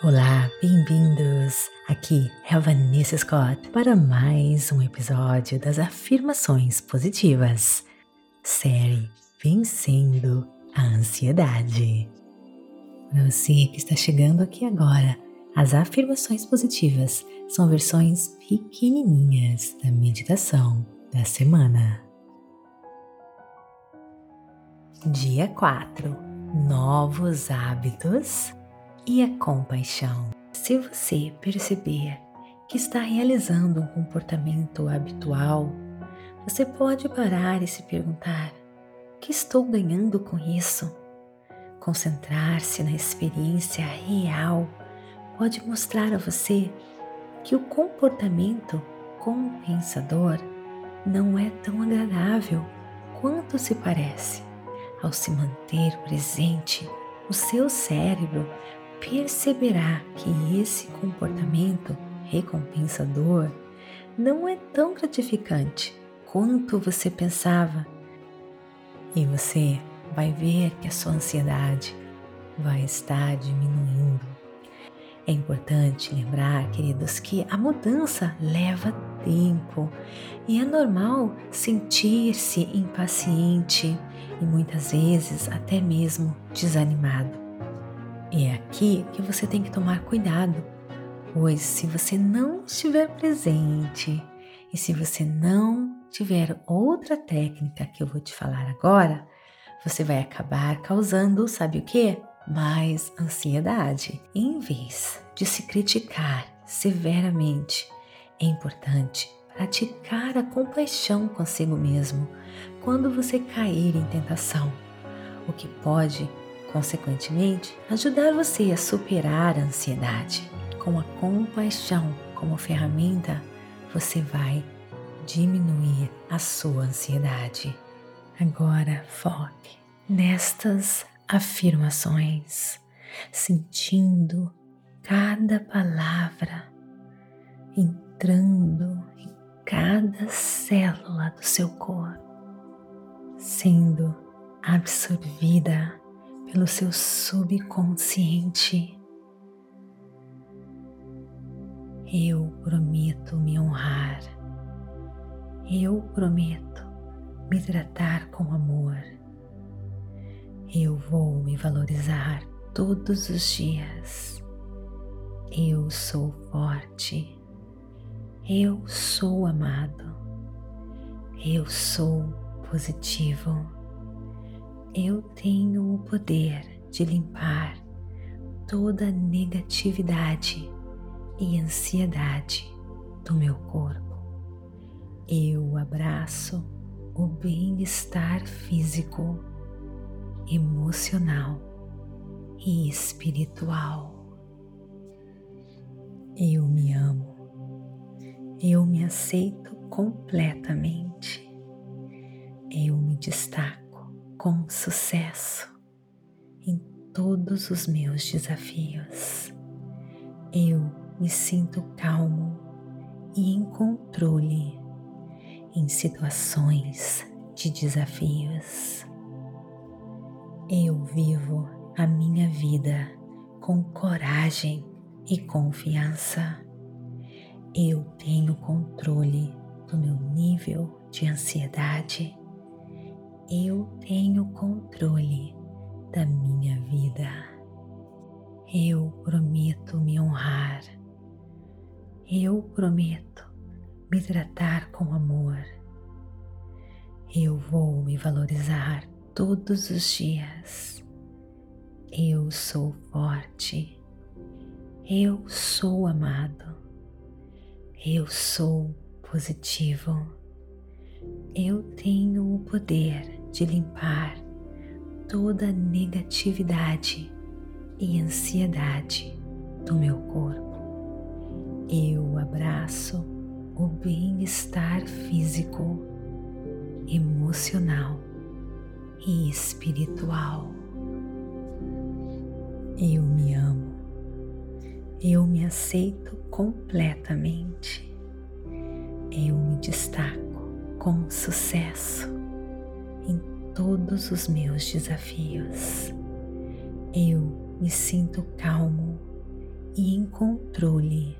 Olá, bem-vindos! Aqui é a Vanessa Scott para mais um episódio das Afirmações Positivas. Série Vencendo a Ansiedade. Para você que está chegando aqui agora, as afirmações positivas são versões pequenininhas da meditação da semana. Dia 4 Novos hábitos e a compaixão. Se você perceber que está realizando um comportamento habitual, você pode parar e se perguntar: o que estou ganhando com isso? Concentrar-se na experiência real pode mostrar a você que o comportamento compensador não é tão agradável quanto se parece. Ao se manter presente, o seu cérebro perceberá que esse comportamento recompensador não é tão gratificante quanto você pensava. E você vai ver que a sua ansiedade vai estar diminuindo. É importante lembrar, queridos, que a mudança leva tempo e é normal sentir-se impaciente e muitas vezes até mesmo desanimado. É aqui que você tem que tomar cuidado, pois se você não estiver presente e se você não tiver outra técnica que eu vou te falar agora, você vai acabar causando, sabe o que? Mais ansiedade. Em vez de se criticar severamente, é importante praticar a compaixão consigo mesmo quando você cair em tentação, o que pode consequentemente, ajudar você a superar a ansiedade. Com a compaixão como ferramenta, você vai diminuir a sua ansiedade. Agora foque nestas afirmações, sentindo cada palavra entrando em cada célula do seu corpo, sendo absorvida pelo seu subconsciente. Eu prometo me honrar. Eu prometo me tratar com amor. Eu vou me valorizar todos os dias. Eu sou forte. Eu sou amado. Eu sou positivo eu tenho o poder de limpar toda negatividade e ansiedade do meu corpo. Eu abraço o bem-estar físico, emocional e espiritual. Eu me amo. Eu me aceito completamente. Eu me destaco com sucesso em todos os meus desafios. Eu me sinto calmo e em controle em situações de desafios. Eu vivo a minha vida com coragem e confiança. Eu tenho controle do meu nível de ansiedade eu tenho controle da minha vida. Eu prometo me honrar. Eu prometo me tratar com amor. Eu vou me valorizar todos os dias. Eu sou forte. Eu sou amado. Eu sou positivo. Eu tenho o poder de limpar toda negatividade e ansiedade do meu corpo. Eu abraço o bem-estar físico, emocional e espiritual. Eu me amo. Eu me aceito completamente. Eu me destaco com sucesso todos os meus desafios. Eu me sinto calmo e em controle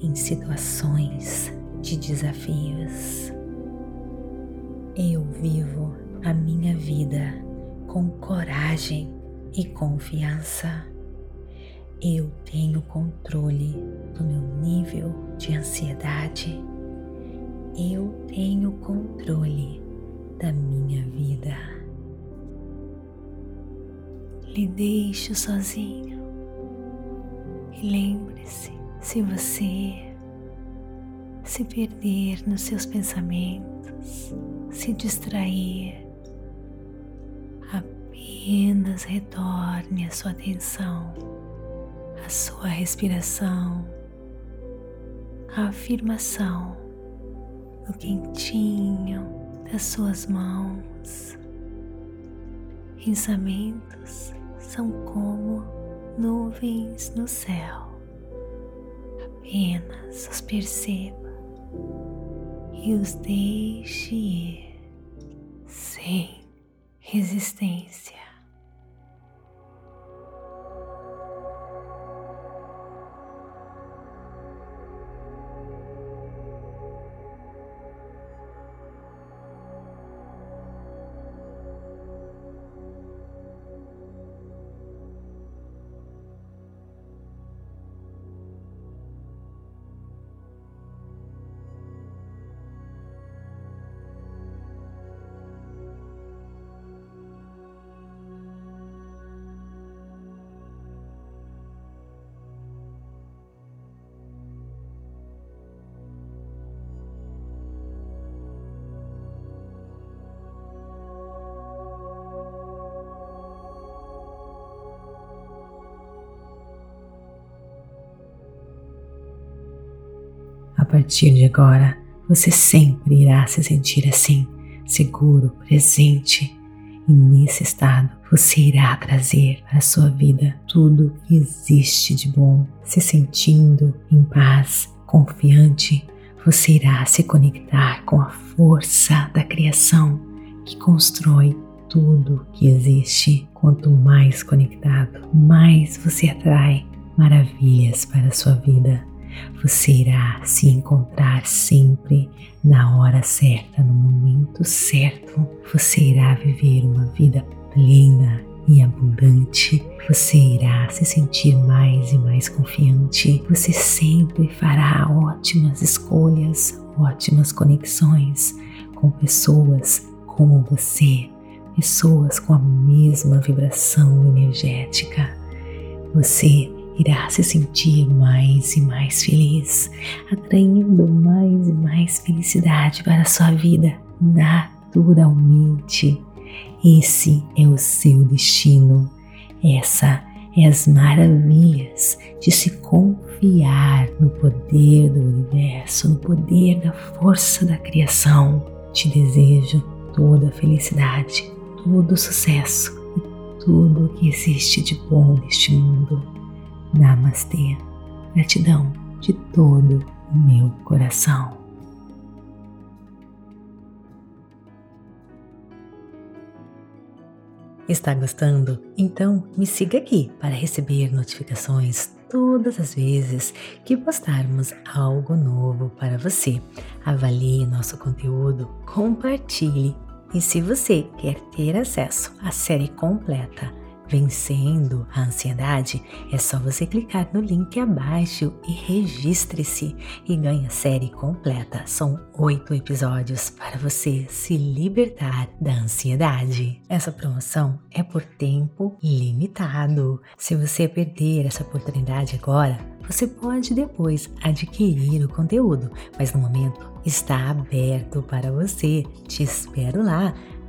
em situações de desafios. Eu vivo a minha vida com coragem e confiança. Eu tenho controle do meu nível de ansiedade. Eu tenho controle da minha vida. Lhe deixo sozinho e lembre-se: se você se perder nos seus pensamentos, se distrair, apenas retorne a sua atenção à sua respiração, à afirmação no quentinho das suas mãos. Pensamentos são como nuvens no céu. Apenas os perceba e os deixe ir sem resistência. Partir de agora, você sempre irá se sentir assim, seguro, presente. E nesse estado, você irá trazer para a sua vida tudo que existe de bom, se sentindo em paz, confiante. Você irá se conectar com a força da criação que constrói tudo que existe. Quanto mais conectado, mais você atrai maravilhas para a sua vida você irá se encontrar sempre na hora certa, no momento certo. Você irá viver uma vida plena e abundante. Você irá se sentir mais e mais confiante. Você sempre fará ótimas escolhas, ótimas conexões com pessoas como você, pessoas com a mesma vibração energética. Você irá se sentir mais e mais feliz, atraindo mais e mais felicidade para a sua vida naturalmente. Esse é o seu destino. Essa é as maravilhas de se confiar no poder do universo, no poder da força da criação. Te desejo toda a felicidade, todo o sucesso e tudo o que existe de bom neste mundo. Namastê. Gratidão de todo o meu coração. Está gostando? Então me siga aqui para receber notificações todas as vezes que postarmos algo novo para você. Avalie nosso conteúdo, compartilhe e se você quer ter acesso à série completa Vencendo a ansiedade, é só você clicar no link abaixo e registre-se e ganhe a série completa. São oito episódios para você se libertar da ansiedade. Essa promoção é por tempo limitado. Se você perder essa oportunidade agora, você pode depois adquirir o conteúdo, mas no momento está aberto para você. Te espero lá